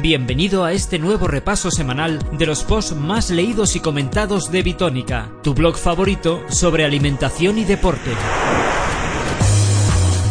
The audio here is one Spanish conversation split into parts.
Bienvenido a este nuevo repaso semanal de los posts más leídos y comentados de Bitónica, tu blog favorito sobre alimentación y deporte.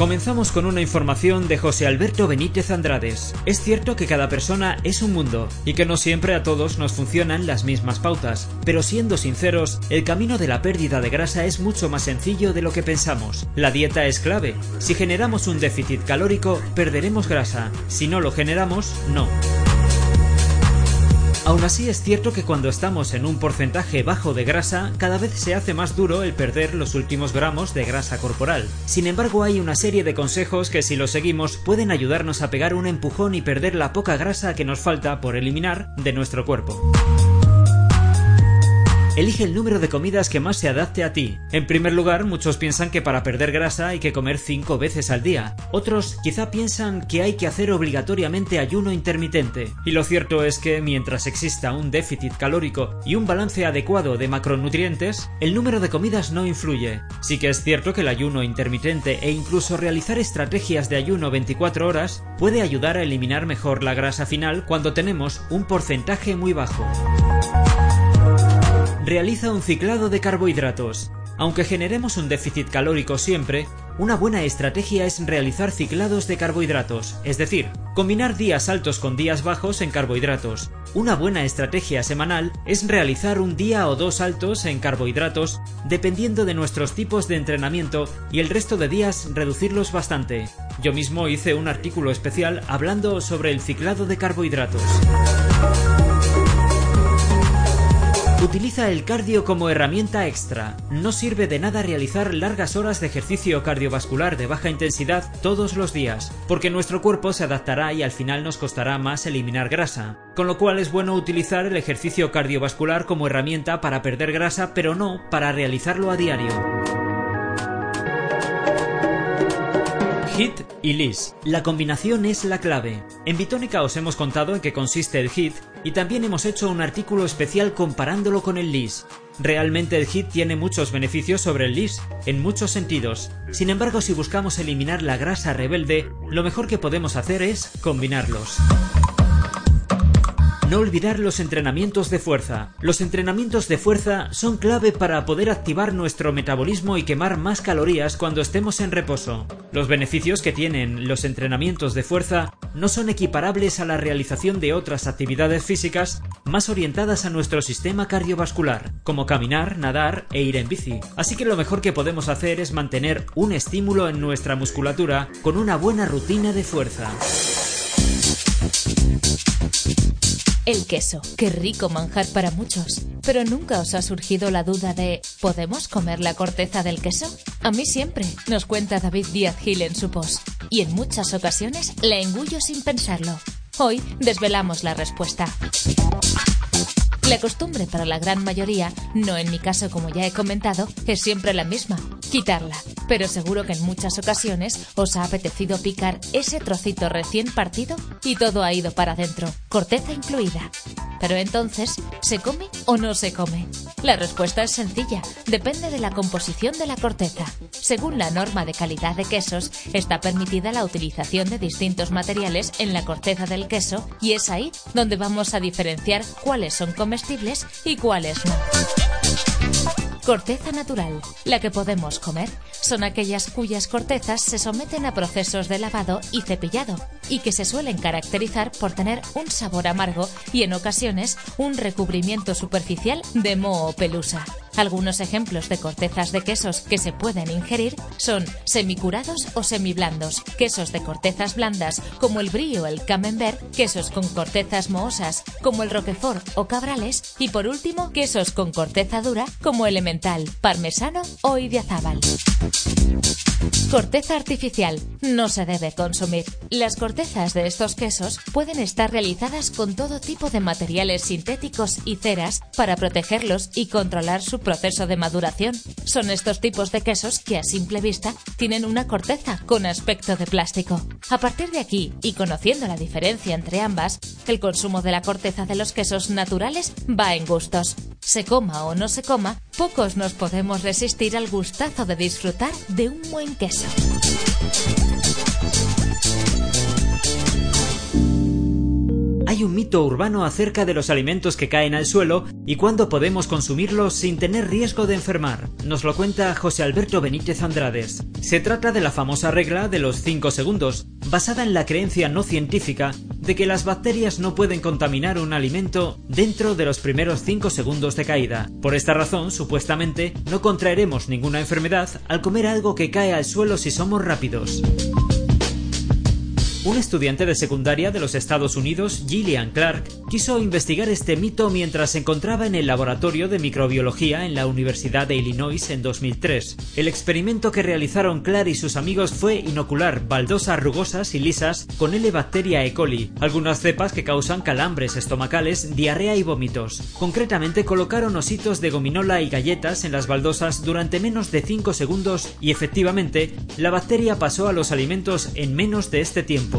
Comenzamos con una información de José Alberto Benítez Andrades. Es cierto que cada persona es un mundo y que no siempre a todos nos funcionan las mismas pautas, pero siendo sinceros, el camino de la pérdida de grasa es mucho más sencillo de lo que pensamos. La dieta es clave. Si generamos un déficit calórico, perderemos grasa. Si no lo generamos, no. Aún así es cierto que cuando estamos en un porcentaje bajo de grasa, cada vez se hace más duro el perder los últimos gramos de grasa corporal. Sin embargo, hay una serie de consejos que si los seguimos pueden ayudarnos a pegar un empujón y perder la poca grasa que nos falta por eliminar de nuestro cuerpo. Elige el número de comidas que más se adapte a ti. En primer lugar, muchos piensan que para perder grasa hay que comer 5 veces al día. Otros quizá piensan que hay que hacer obligatoriamente ayuno intermitente. Y lo cierto es que mientras exista un déficit calórico y un balance adecuado de macronutrientes, el número de comidas no influye. Sí que es cierto que el ayuno intermitente e incluso realizar estrategias de ayuno 24 horas puede ayudar a eliminar mejor la grasa final cuando tenemos un porcentaje muy bajo. Realiza un ciclado de carbohidratos. Aunque generemos un déficit calórico siempre, una buena estrategia es realizar ciclados de carbohidratos, es decir, combinar días altos con días bajos en carbohidratos. Una buena estrategia semanal es realizar un día o dos altos en carbohidratos dependiendo de nuestros tipos de entrenamiento y el resto de días reducirlos bastante. Yo mismo hice un artículo especial hablando sobre el ciclado de carbohidratos. Utiliza el cardio como herramienta extra. No sirve de nada realizar largas horas de ejercicio cardiovascular de baja intensidad todos los días, porque nuestro cuerpo se adaptará y al final nos costará más eliminar grasa. Con lo cual es bueno utilizar el ejercicio cardiovascular como herramienta para perder grasa, pero no para realizarlo a diario. HIT y LIS. La combinación es la clave. En Bitónica os hemos contado en qué consiste el HIT y también hemos hecho un artículo especial comparándolo con el LIS. Realmente el HIT tiene muchos beneficios sobre el LIS, en muchos sentidos. Sin embargo, si buscamos eliminar la grasa rebelde, lo mejor que podemos hacer es combinarlos. No olvidar los entrenamientos de fuerza. Los entrenamientos de fuerza son clave para poder activar nuestro metabolismo y quemar más calorías cuando estemos en reposo. Los beneficios que tienen los entrenamientos de fuerza no son equiparables a la realización de otras actividades físicas más orientadas a nuestro sistema cardiovascular, como caminar, nadar e ir en bici. Así que lo mejor que podemos hacer es mantener un estímulo en nuestra musculatura con una buena rutina de fuerza. El queso, qué rico manjar para muchos. Pero nunca os ha surgido la duda de ¿podemos comer la corteza del queso? A mí siempre, nos cuenta David Díaz Gil en su post. Y en muchas ocasiones la engullo sin pensarlo. Hoy desvelamos la respuesta. La costumbre para la gran mayoría, no en mi caso como ya he comentado, es siempre la misma, quitarla. Pero seguro que en muchas ocasiones os ha apetecido picar ese trocito recién partido y todo ha ido para adentro, corteza incluida. Pero entonces, ¿se come o no se come? La respuesta es sencilla, depende de la composición de la corteza. Según la norma de calidad de quesos, está permitida la utilización de distintos materiales en la corteza del queso y es ahí donde vamos a diferenciar cuáles son comestibles y cuáles no. Corteza natural, la que podemos comer, son aquellas cuyas cortezas se someten a procesos de lavado y cepillado y que se suelen caracterizar por tener un sabor amargo y en ocasiones un recubrimiento superficial de moho o pelusa. Algunos ejemplos de cortezas de quesos que se pueden ingerir son semicurados o semiblandos, quesos de cortezas blandas como el brie o el camembert, quesos con cortezas mohosas como el roquefort o cabrales y por último quesos con corteza dura como el emmental, parmesano o idiazábal. Corteza artificial no se debe consumir. Las cortezas de estos quesos pueden estar realizadas con todo tipo de materiales sintéticos y ceras para protegerlos y controlar su proceso de maduración. Son estos tipos de quesos que a simple vista tienen una corteza con aspecto de plástico. A partir de aquí, y conociendo la diferencia entre ambas, el consumo de la corteza de los quesos naturales va en gustos. Se coma o no se coma, pocos nos podemos resistir al gustazo de disfrutar de un buen queso. Hay un mito urbano acerca de los alimentos que caen al suelo y cuándo podemos consumirlos sin tener riesgo de enfermar. Nos lo cuenta José Alberto Benítez Andrades. Se trata de la famosa regla de los 5 segundos, basada en la creencia no científica de que las bacterias no pueden contaminar un alimento dentro de los primeros 5 segundos de caída. Por esta razón, supuestamente, no contraeremos ninguna enfermedad al comer algo que cae al suelo si somos rápidos. Un estudiante de secundaria de los Estados Unidos, Gillian Clark, quiso investigar este mito mientras se encontraba en el laboratorio de microbiología en la Universidad de Illinois en 2003. El experimento que realizaron Clark y sus amigos fue inocular baldosas rugosas y lisas con L-Bacteria E. coli, algunas cepas que causan calambres estomacales, diarrea y vómitos. Concretamente colocaron ositos de gominola y galletas en las baldosas durante menos de 5 segundos y efectivamente la bacteria pasó a los alimentos en menos de este tiempo.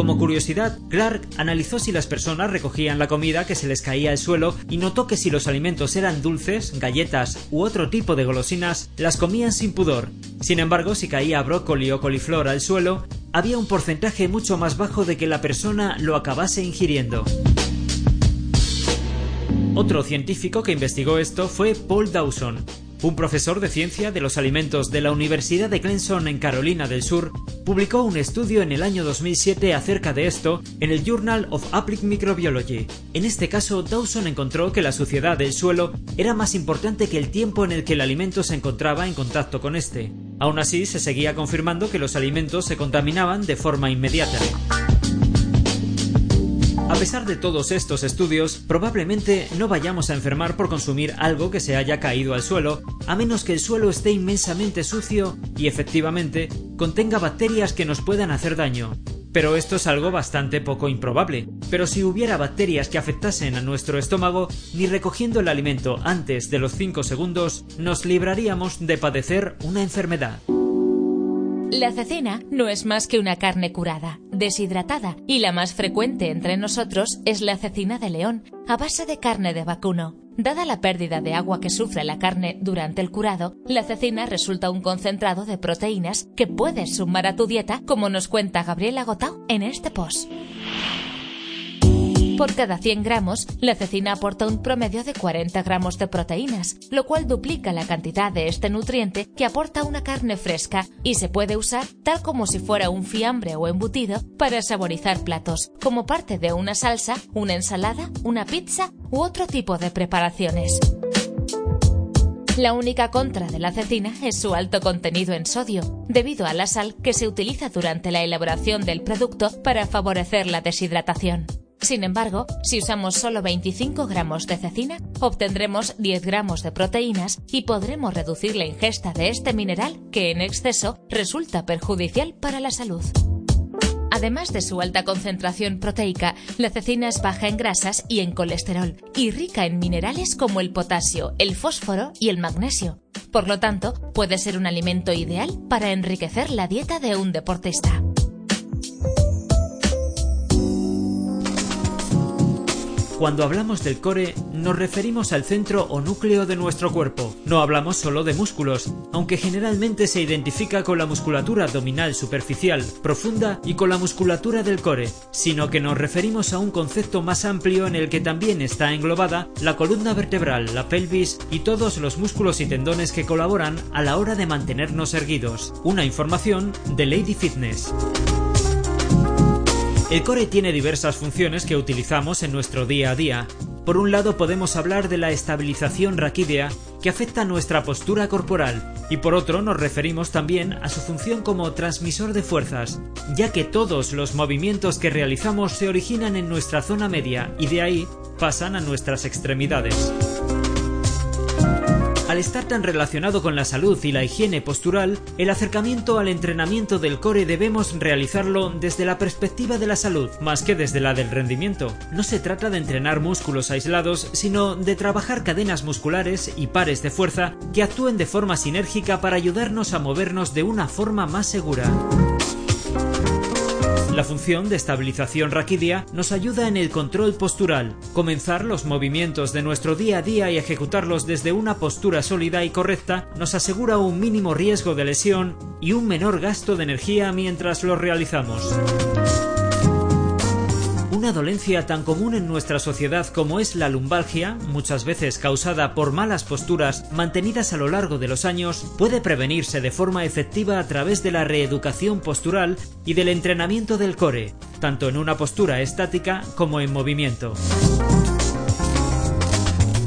Como curiosidad, Clark analizó si las personas recogían la comida que se les caía al suelo y notó que si los alimentos eran dulces, galletas u otro tipo de golosinas, las comían sin pudor. Sin embargo, si caía brócoli o coliflor al suelo, había un porcentaje mucho más bajo de que la persona lo acabase ingiriendo. Otro científico que investigó esto fue Paul Dawson, un profesor de ciencia de los alimentos de la Universidad de Clemson en Carolina del Sur, publicó un estudio en el año 2007 acerca de esto en el Journal of Applied Microbiology. En este caso, Dawson encontró que la suciedad del suelo era más importante que el tiempo en el que el alimento se encontraba en contacto con este. Aún así, se seguía confirmando que los alimentos se contaminaban de forma inmediata. A pesar de todos estos estudios, probablemente no vayamos a enfermar por consumir algo que se haya caído al suelo, a menos que el suelo esté inmensamente sucio y efectivamente contenga bacterias que nos puedan hacer daño. Pero esto es algo bastante poco improbable. Pero si hubiera bacterias que afectasen a nuestro estómago, ni recogiendo el alimento antes de los 5 segundos, nos libraríamos de padecer una enfermedad. La cecina no es más que una carne curada, deshidratada, y la más frecuente entre nosotros es la cecina de león, a base de carne de vacuno. Dada la pérdida de agua que sufre la carne durante el curado, la cecina resulta un concentrado de proteínas que puedes sumar a tu dieta, como nos cuenta Gabriela Gotau en este post. Por cada 100 gramos, la cecina aporta un promedio de 40 gramos de proteínas, lo cual duplica la cantidad de este nutriente que aporta una carne fresca y se puede usar tal como si fuera un fiambre o embutido para saborizar platos, como parte de una salsa, una ensalada, una pizza u otro tipo de preparaciones. La única contra de la cecina es su alto contenido en sodio, debido a la sal que se utiliza durante la elaboración del producto para favorecer la deshidratación. Sin embargo, si usamos solo 25 gramos de cecina, obtendremos 10 gramos de proteínas y podremos reducir la ingesta de este mineral que en exceso resulta perjudicial para la salud. Además de su alta concentración proteica, la cecina es baja en grasas y en colesterol y rica en minerales como el potasio, el fósforo y el magnesio. Por lo tanto, puede ser un alimento ideal para enriquecer la dieta de un deportista. Cuando hablamos del core, nos referimos al centro o núcleo de nuestro cuerpo. No hablamos solo de músculos, aunque generalmente se identifica con la musculatura abdominal superficial, profunda y con la musculatura del core, sino que nos referimos a un concepto más amplio en el que también está englobada la columna vertebral, la pelvis y todos los músculos y tendones que colaboran a la hora de mantenernos erguidos. Una información de Lady Fitness. El core tiene diversas funciones que utilizamos en nuestro día a día. Por un lado podemos hablar de la estabilización raquídea que afecta nuestra postura corporal y por otro nos referimos también a su función como transmisor de fuerzas, ya que todos los movimientos que realizamos se originan en nuestra zona media y de ahí pasan a nuestras extremidades. Al estar tan relacionado con la salud y la higiene postural, el acercamiento al entrenamiento del core debemos realizarlo desde la perspectiva de la salud, más que desde la del rendimiento. No se trata de entrenar músculos aislados, sino de trabajar cadenas musculares y pares de fuerza que actúen de forma sinérgica para ayudarnos a movernos de una forma más segura. La función de estabilización raquídea nos ayuda en el control postural. Comenzar los movimientos de nuestro día a día y ejecutarlos desde una postura sólida y correcta nos asegura un mínimo riesgo de lesión y un menor gasto de energía mientras lo realizamos. Una dolencia tan común en nuestra sociedad como es la lumbalgia, muchas veces causada por malas posturas mantenidas a lo largo de los años, puede prevenirse de forma efectiva a través de la reeducación postural y del entrenamiento del core, tanto en una postura estática como en movimiento.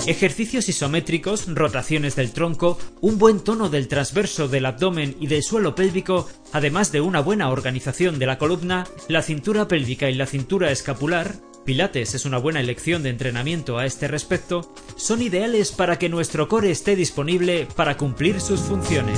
Ejercicios isométricos, rotaciones del tronco, un buen tono del transverso del abdomen y del suelo pélvico, además de una buena organización de la columna, la cintura pélvica y la cintura escapular, Pilates es una buena elección de entrenamiento a este respecto, son ideales para que nuestro core esté disponible para cumplir sus funciones.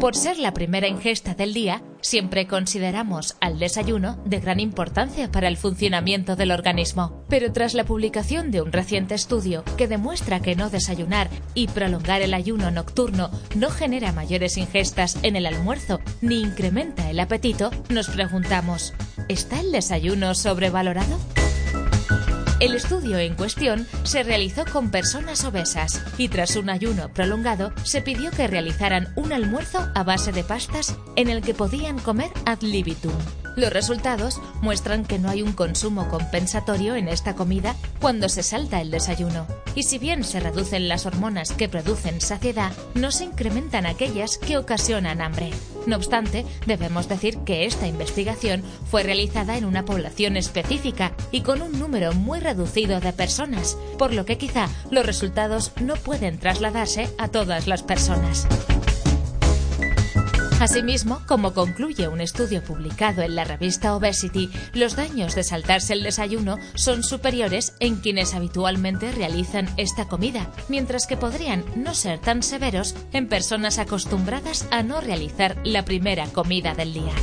Por ser la primera ingesta del día, siempre consideramos al desayuno de gran importancia para el funcionamiento del organismo. Pero tras la publicación de un reciente estudio que demuestra que no desayunar y prolongar el ayuno nocturno no genera mayores ingestas en el almuerzo ni incrementa el apetito, nos preguntamos, ¿está el desayuno sobrevalorado? El estudio en cuestión se realizó con personas obesas y tras un ayuno prolongado se pidió que realizaran un almuerzo a base de pastas en el que podían comer ad libitum. Los resultados muestran que no hay un consumo compensatorio en esta comida cuando se salta el desayuno. Y si bien se reducen las hormonas que producen saciedad, no se incrementan aquellas que ocasionan hambre. No obstante, debemos decir que esta investigación fue realizada en una población específica y con un número muy reducido de personas, por lo que quizá los resultados no pueden trasladarse a todas las personas. Asimismo, como concluye un estudio publicado en la revista Obesity, los daños de saltarse el desayuno son superiores en quienes habitualmente realizan esta comida, mientras que podrían no ser tan severos en personas acostumbradas a no realizar la primera comida del día.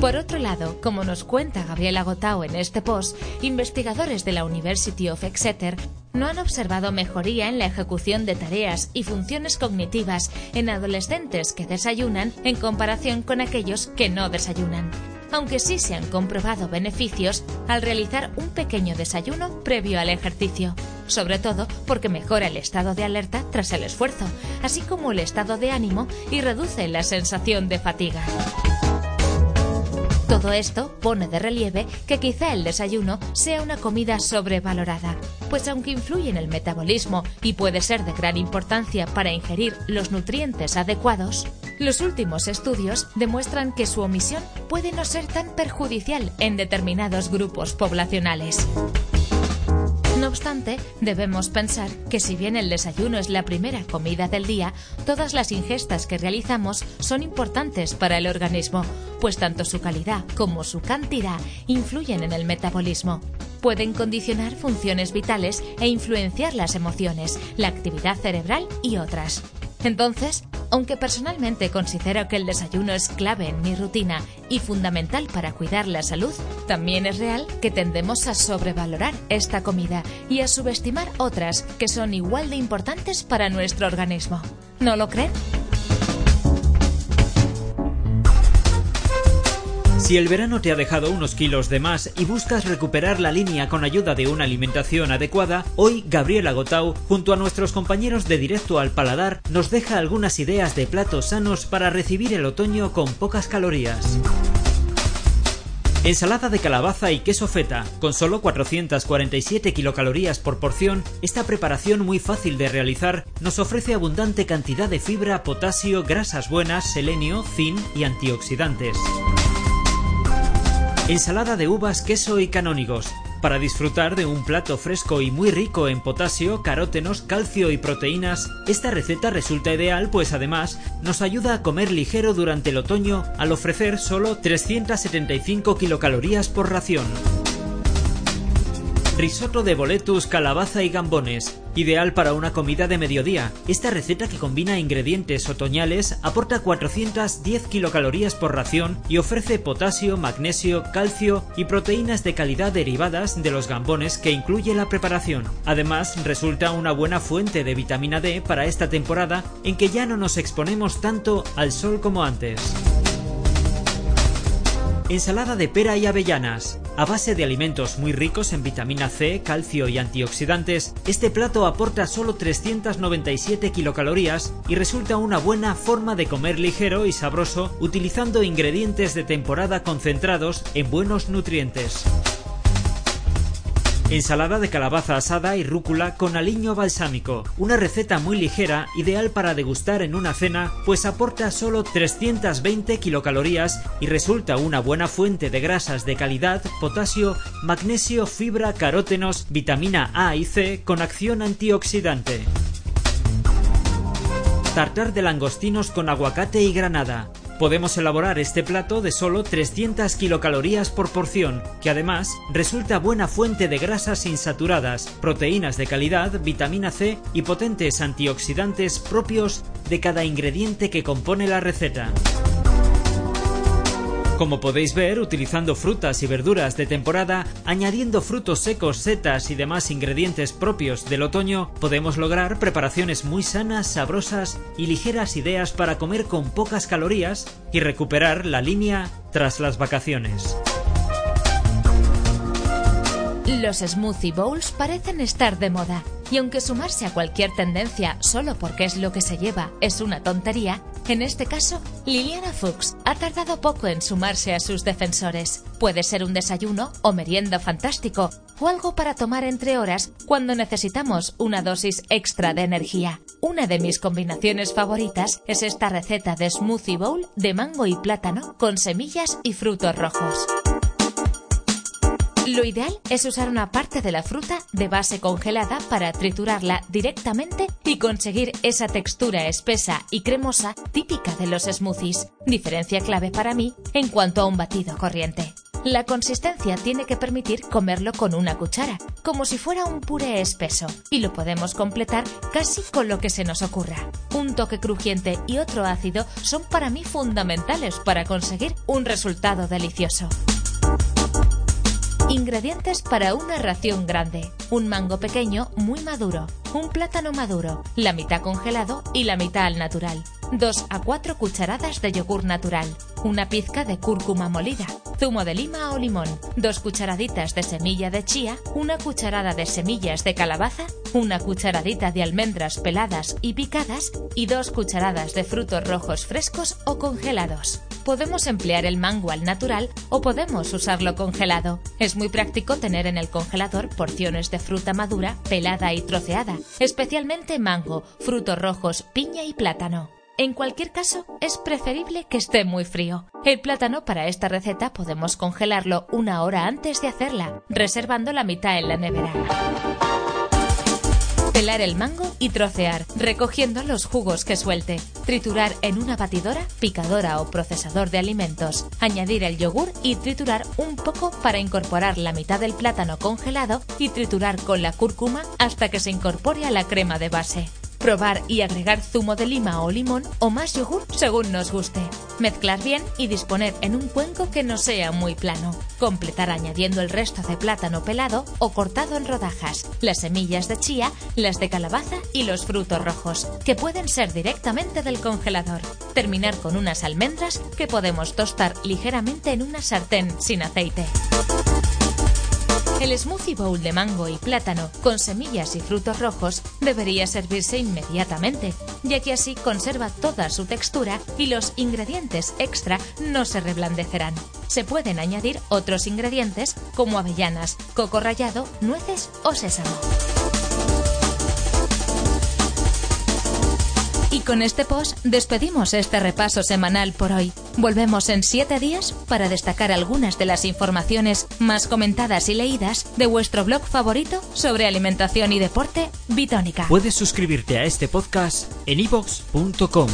Por otro lado, como nos cuenta Gabriela Gotao en este post, investigadores de la University of Exeter no han observado mejoría en la ejecución de tareas y funciones cognitivas en adolescentes que desayunan en comparación con aquellos que no desayunan aunque sí se han comprobado beneficios al realizar un pequeño desayuno previo al ejercicio, sobre todo porque mejora el estado de alerta tras el esfuerzo, así como el estado de ánimo y reduce la sensación de fatiga. Todo esto pone de relieve que quizá el desayuno sea una comida sobrevalorada, pues aunque influye en el metabolismo y puede ser de gran importancia para ingerir los nutrientes adecuados, los últimos estudios demuestran que su omisión puede no ser tan perjudicial en determinados grupos poblacionales. No obstante, debemos pensar que si bien el desayuno es la primera comida del día, todas las ingestas que realizamos son importantes para el organismo, pues tanto su calidad como su cantidad influyen en el metabolismo. Pueden condicionar funciones vitales e influenciar las emociones, la actividad cerebral y otras. Entonces, aunque personalmente considero que el desayuno es clave en mi rutina y fundamental para cuidar la salud, también es real que tendemos a sobrevalorar esta comida y a subestimar otras que son igual de importantes para nuestro organismo. ¿No lo creen? Si el verano te ha dejado unos kilos de más y buscas recuperar la línea con ayuda de una alimentación adecuada, hoy Gabriela Gotau, junto a nuestros compañeros de Directo al Paladar, nos deja algunas ideas de platos sanos para recibir el otoño con pocas calorías. Ensalada de calabaza y queso feta. Con solo 447 kilocalorías por porción, esta preparación muy fácil de realizar nos ofrece abundante cantidad de fibra, potasio, grasas buenas, selenio, zinc y antioxidantes. Ensalada de uvas, queso y canónigos. Para disfrutar de un plato fresco y muy rico en potasio, carótenos, calcio y proteínas, esta receta resulta ideal pues además nos ayuda a comer ligero durante el otoño al ofrecer solo 375 kilocalorías por ración. Risotto de boletus, calabaza y gambones. Ideal para una comida de mediodía. Esta receta que combina ingredientes otoñales aporta 410 kilocalorías por ración y ofrece potasio, magnesio, calcio y proteínas de calidad derivadas de los gambones que incluye la preparación. Además, resulta una buena fuente de vitamina D para esta temporada en que ya no nos exponemos tanto al sol como antes. Ensalada de pera y avellanas. A base de alimentos muy ricos en vitamina C, calcio y antioxidantes, este plato aporta solo 397 kilocalorías y resulta una buena forma de comer ligero y sabroso utilizando ingredientes de temporada concentrados en buenos nutrientes. Ensalada de calabaza asada y rúcula con aliño balsámico. Una receta muy ligera, ideal para degustar en una cena, pues aporta solo 320 kilocalorías y resulta una buena fuente de grasas de calidad, potasio, magnesio, fibra, carótenos, vitamina A y C con acción antioxidante. Tartar de langostinos con aguacate y granada. Podemos elaborar este plato de solo 300 kilocalorías por porción, que además resulta buena fuente de grasas insaturadas, proteínas de calidad, vitamina C y potentes antioxidantes propios de cada ingrediente que compone la receta. Como podéis ver, utilizando frutas y verduras de temporada, añadiendo frutos secos, setas y demás ingredientes propios del otoño, podemos lograr preparaciones muy sanas, sabrosas y ligeras ideas para comer con pocas calorías y recuperar la línea tras las vacaciones. Los smoothie bowls parecen estar de moda, y aunque sumarse a cualquier tendencia solo porque es lo que se lleva es una tontería, en este caso, Liliana Fuchs ha tardado poco en sumarse a sus defensores. Puede ser un desayuno o merienda fantástico, o algo para tomar entre horas cuando necesitamos una dosis extra de energía. Una de mis combinaciones favoritas es esta receta de smoothie bowl de mango y plátano con semillas y frutos rojos. Lo ideal es usar una parte de la fruta de base congelada para triturarla directamente y conseguir esa textura espesa y cremosa típica de los smoothies, diferencia clave para mí en cuanto a un batido corriente. La consistencia tiene que permitir comerlo con una cuchara, como si fuera un puré espeso, y lo podemos completar casi con lo que se nos ocurra. Un toque crujiente y otro ácido son para mí fundamentales para conseguir un resultado delicioso. Ingredientes para una ración grande. Un mango pequeño muy maduro, un plátano maduro, la mitad congelado y la mitad al natural. 2 a 4 cucharadas de yogur natural, una pizca de cúrcuma molida, zumo de lima o limón, 2 cucharaditas de semilla de chía, una cucharada de semillas de calabaza, una cucharadita de almendras peladas y picadas. Y 2 cucharadas de frutos rojos frescos o congelados podemos emplear el mango al natural o podemos usarlo congelado. Es muy práctico tener en el congelador porciones de fruta madura, pelada y troceada, especialmente mango, frutos rojos, piña y plátano. En cualquier caso, es preferible que esté muy frío. El plátano para esta receta podemos congelarlo una hora antes de hacerla, reservando la mitad en la nevera. Pelar el mango y trocear, recogiendo los jugos que suelte. Triturar en una batidora, picadora o procesador de alimentos. Añadir el yogur y triturar un poco para incorporar la mitad del plátano congelado y triturar con la cúrcuma hasta que se incorpore a la crema de base. Probar y agregar zumo de lima o limón o más yogur según nos guste. Mezclar bien y disponer en un cuenco que no sea muy plano. Completar añadiendo el resto de plátano pelado o cortado en rodajas, las semillas de chía, las de calabaza y los frutos rojos, que pueden ser directamente del congelador. Terminar con unas almendras que podemos tostar ligeramente en una sartén sin aceite. El smoothie bowl de mango y plátano con semillas y frutos rojos debería servirse inmediatamente, ya que así conserva toda su textura y los ingredientes extra no se reblandecerán. Se pueden añadir otros ingredientes como avellanas, coco rallado, nueces o sésamo. Con este post despedimos este repaso semanal por hoy. Volvemos en siete días para destacar algunas de las informaciones más comentadas y leídas de vuestro blog favorito sobre alimentación y deporte, Bitónica. Puedes suscribirte a este podcast en ivox.com.